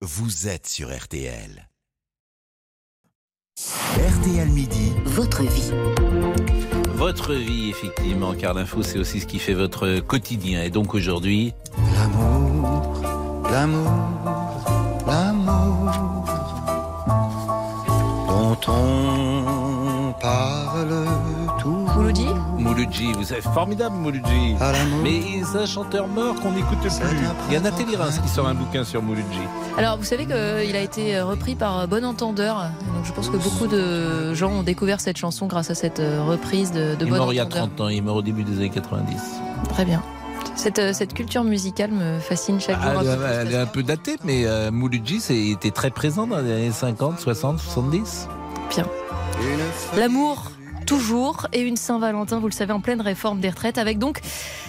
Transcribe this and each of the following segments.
vous êtes sur RTL. RTL Midi, votre vie. Votre vie, effectivement, car l'info, c'est aussi ce qui fait votre quotidien. Et donc aujourd'hui, L'amour, l'amour, l'amour dont on parle. Mouloudji Mouloudji, vous savez, formidable Mouloudji. Mais c'est un chanteur mort qu'on n'écoute plus. Il y a Nathalie Reims qui sort un bouquin sur Mouloudji. Alors, vous savez qu'il a été repris par Bon Entendeur. Donc, je pense que beaucoup de gens ont découvert cette chanson grâce à cette reprise de, de Il est Bon mort il y a Entendeur. 30 ans, il est mort au début des années 90. Très bien. Cette, euh, cette culture musicale me fascine chaque Ah, jour. elle, est un peu datée, mais euh, Mouloudji était très présent dans les années 50, 60, 70. Bien. L'amour, toujours, et une Saint-Valentin, vous le savez, en pleine réforme des retraites, avec donc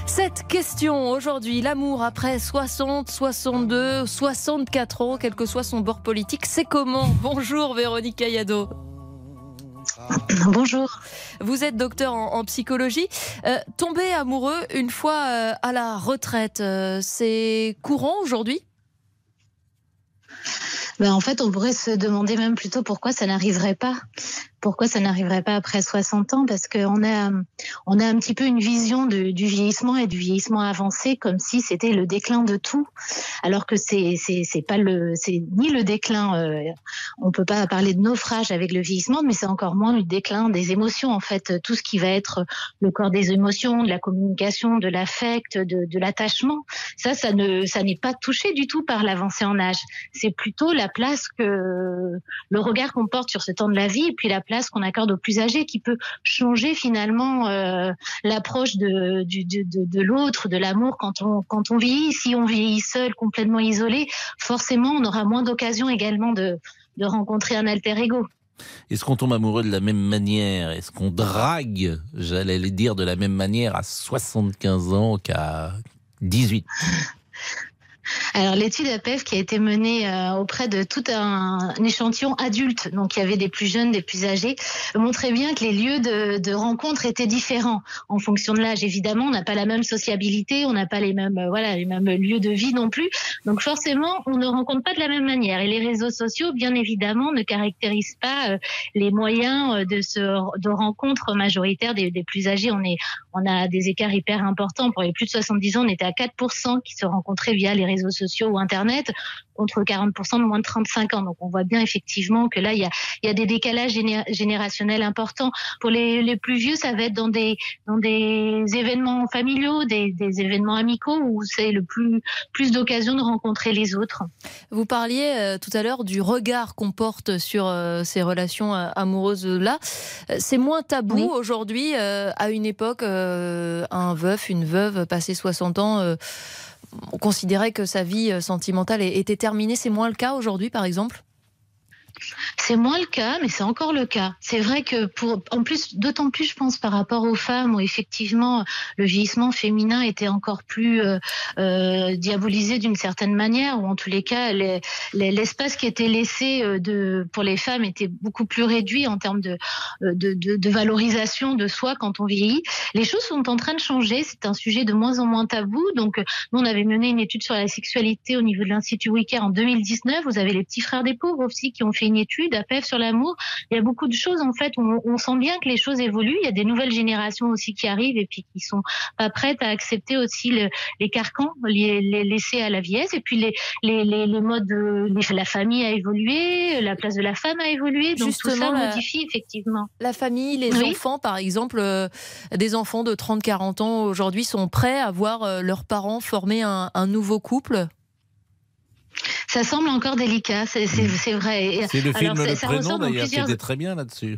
cette question aujourd'hui. L'amour après 60, 62, 64 ans, quel que soit son bord politique, c'est comment? Bonjour Véronique Cayado. Bonjour. Vous êtes docteur en, en psychologie. Euh, tomber amoureux une fois euh, à la retraite, euh, c'est courant aujourd'hui? Ben, en fait, on pourrait se demander même plutôt pourquoi ça n'arriverait pas. Pourquoi ça n'arriverait pas après 60 ans? Parce qu'on a, on a un petit peu une vision du vieillissement et du vieillissement avancé comme si c'était le déclin de tout, alors que c'est c'est c'est pas le c'est ni le déclin. euh, on peut pas parler de naufrage avec le vieillissement, mais c'est encore moins le déclin des émotions. En fait, tout ce qui va être le corps des émotions, de la communication, de l'affect, de, de l'attachement, ça, ça ne ça n'est pas touché du tout par l'avancée en âge. C'est plutôt la place que le regard qu'on porte sur ce temps de la vie et puis la place qu'on accorde aux plus âgés qui peut changer finalement euh, l'approche de, de, de, l'autre, de l'amour quand on, quand on vieillit. Si on vieillit seul, complètement isolé, forcément on aura moins d'occasions également de, de rencontrer un alter ego. Est-ce qu'on tombe amoureux de la même manière? Est-ce qu'on drague, j'allais le dire, de la même manière à 75 ans qu'à 18 Alors l'étude APEF qui a été menée euh, auprès de tout un, échantillon adulte, donc il y avait des plus jeunes, des plus âgés, montrait bien que les lieux de, rencontre étaient différents en fonction de l'âge. Évidemment, on n'a pas la même sociabilité, on n'a pas les mêmes euh, voilà les mêmes lieux de vie non plus. Donc forcément, on ne rencontre pas de la même manière. Et les réseaux sociaux, bien évidemment, ne caractérisent pas euh, les moyens de ce de rencontres majoritaires des, des plus âgés. On est on a des écarts hyper importants. Pour les plus de 70 ans, on était à 4% qui se rencontraient via les réseaux sociaux ou Internet, contre 40% de moins de 35 ans. Donc on voit bien effectivement que là, il y a, il y a des décalages géné- générationnels importants. Pour les, les plus vieux, ça va être dans des, dans des événements familiaux, des, des événements amicaux où c'est le plus, plus d'occasions de rencontrer les autres. Vous parliez euh, tout à l'heure du regard qu'on porte sur euh, ces relations euh, amoureuses-là. C'est moins tabou Oui. aujourd'hui. à une époque, un veuf, une veuve, passé 60 ans, on considérait que sa vie euh, sentimentale était terminée. C'est moins le cas aujourd'hui, par exemple? C'est moins le cas, mais c'est encore le cas. C'est vrai que pour, en plus, d'autant plus, je pense, par rapport aux femmes, où effectivement le vieillissement féminin était encore plus euh, euh, diabolisé d'une certaine manière, ou en tous les cas, les- les- l'espace qui était laissé euh, de, pour les femmes était beaucoup plus réduit en termes de, de, de, valorisation de soi quand on vieillit. Les choses sont en train de changer. C'est un sujet de moins en moins tabou. Donc, nous, on avait mené une étude sur la sexualité au niveau de l'Institut Wicker en 2019. Vous avez les petits frères des pauvres aussi qui ont fait une étude à PEF sur l'amour. Il y a beaucoup de choses en fait. On, on sent bien que les choses évoluent. Il y a des nouvelles générations aussi qui arrivent et puis qui sont pas prêtes à accepter aussi le- les carcans les, les laissés à la vieillesse. Et puis les, les, les, les modes, de, les- la famille a évolué, la place de la femme a évolué. Donc tout Justement, ça la- modifie effectivement. La famille, les Oui. enfants, par exemple, euh, des enfants de 30-40 ans aujourd'hui sont prêts à voir euh, leurs parents former un, un nouveau couple? Ça semble encore délicat, c'est c'est vrai. C'est le film alors, Le ça Prénom d'ailleurs qui plusieurs- était très bien là-dessus.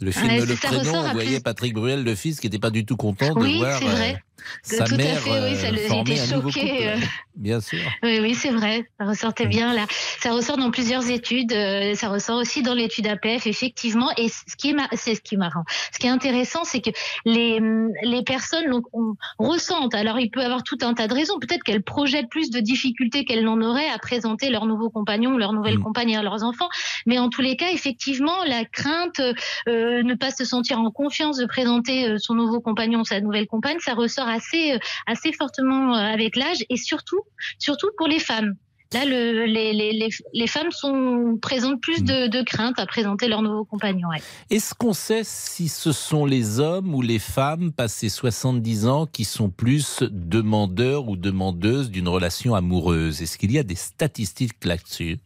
Le film Ouais, Le Prénom, on voyait plus- Patrick Bruel, le fils, qui n'était pas du tout content de Oui, voir c'est vrai. Sa Tout à fait, oui, ça euh, le- était choqué, euh. Bien sûr. Oui, oui, c'est vrai. Ça ressortait bien là. Ça ressort dans plusieurs études. euh, ça ressort aussi dans l'étude APF, effectivement. Et ce qui est, c'est ce qui est marrant. Ce qui est intéressant, c'est que les hum, les personnes donc, on- ressentent. Alors, il peut y avoir tout un tas de raisons. Peut-être qu'elles projettent plus de difficultés qu'elles n'en auraient à présenter leur nouveau compagnon, leur nouvelle Mm. compagne à leurs enfants. Mais en tous les cas, effectivement, la crainte, euh, ne pas se sentir en confiance de présenter son nouveau compagnon, sa nouvelle compagne, ça ressort assez, euh, assez fortement euh, avec l'âge et surtout, surtout pour les femmes. Là, le, les, les, les, femmes sont présentent plus de, de, crainte à présenter leur nouveau compagnon. Ouais. Est-ce qu'on sait si ce sont les hommes ou les femmes passés 70 ans qui sont plus demandeurs ou demandeuses d'une relation amoureuse? Est-ce qu'il y a des statistiques là-dessus?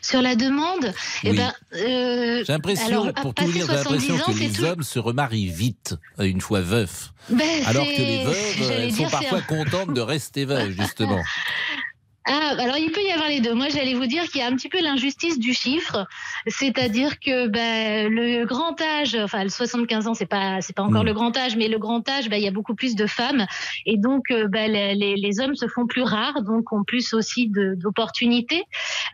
Sur la demande, oui. eh ben, euh, j'ai l'impression, pour tout dire, j'ai l'impression que les tout... hommes se remarient vite une fois veufs, ben, alors que les veuves, elles sont parfois contentes de rester veuves, justement. Ah, alors il peut y avoir les deux. Moi, j'allais vous dire qu'il y a un petit peu l'injustice du chiffre, c'est-à-dire que ben, le grand âge, enfin le 75 ans, c'est pas c'est pas encore mmh. le grand âge, mais le grand âge, ben, il y a beaucoup plus de femmes et donc ben, les, les, hommes se font plus rares, donc ont plus aussi d'opportunités.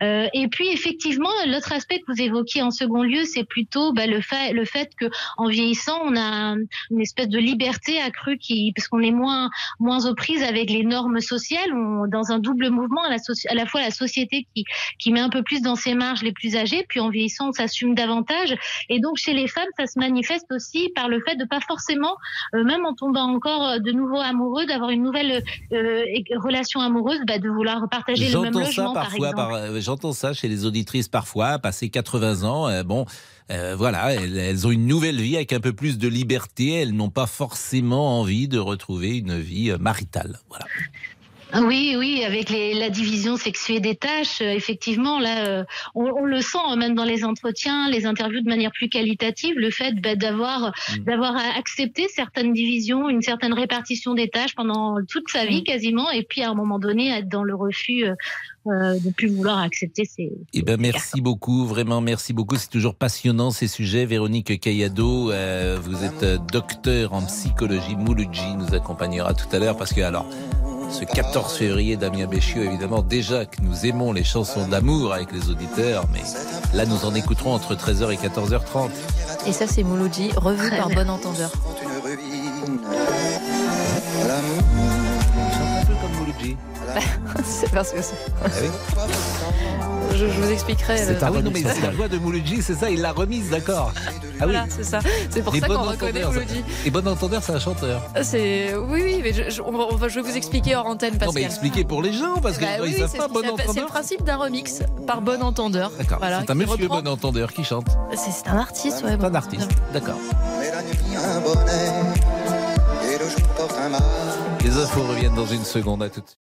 Euh, et puis effectivement, l'autre aspect que vous évoquiez en second lieu, c'est plutôt ben, le fait le fait que en vieillissant, on a une espèce de liberté accrue qui parce qu'on est moins moins aux prises avec les normes sociales, on, dans un double mouvement à la, à la, fois la société qui, qui met un peu plus dans ses marges les plus âgés, puis en vieillissant, on s'assume davantage. Et donc chez les femmes, ça se manifeste aussi par le fait de pas forcément, euh, même en tombant encore de nouveau amoureux, d'avoir une nouvelle euh, relation amoureuse, bah, de vouloir partager le même logement, parfois, par exemple. Par, J'entends ça chez les auditrices parfois, passé 80 ans, euh, bon. Euh, voilà, elles, elles, ont une nouvelle vie avec un peu plus de liberté. Elles n'ont pas forcément envie de retrouver une vie maritale. Voilà. Oui, oui, avec les, la division sexuée des tâches, euh, effectivement, là, euh, on, on, le sent hein, même dans les entretiens, les interviews de manière plus qualitative, le fait bah, d'avoir mmh. d'avoir accepté certaines divisions, une certaine répartition des tâches pendant toute sa vie mmh. quasiment, et puis à un moment donné être dans le refus. Euh, de plus vouloir accepter ces. Eh ben merci beaucoup, vraiment merci beaucoup. C'est toujours passionnant ces sujets. Véronique Kayado, euh, vous êtes docteur en psychologie. Mouloudji nous accompagnera tout à l'heure parce que alors ce 14 février, Damien Béchiot, évidemment, déjà que nous aimons les chansons d'amour avec les auditeurs, mais là, nous en écouterons entre 13h et 14h30. Et ça, c'est Mouloudji, revu par Bon Entendeur. un peu comme Mouloudji. c'est parce que c'est. Ah oui je, je, vous expliquerai. C'est ah oui, non, mais c'est la voix de Mouloudji, c'est ça, il l'a remise, d'accord. Ah voilà, oui. c'est ça. C'est pour Et ça bon qu'on reconnaît Mouloudji. Et Bon Entendeur, c'est un chanteur. C'est oui, oui, mais je, je, on va, je vais vous expliquer hors antenne. Pascal. Non, mais expliquez pour les gens, parce qu'ils bah, oui, savent pas Bon Entendeur. C'est le principe d'un remix par Bon Entendeur. D'accord. Voilà, c'est un monsieur reprend... Bon Entendeur qui chante. C'est un artiste, ouais. C'est un artiste, d'accord. Les infos reviennent dans une seconde, à tout de suite.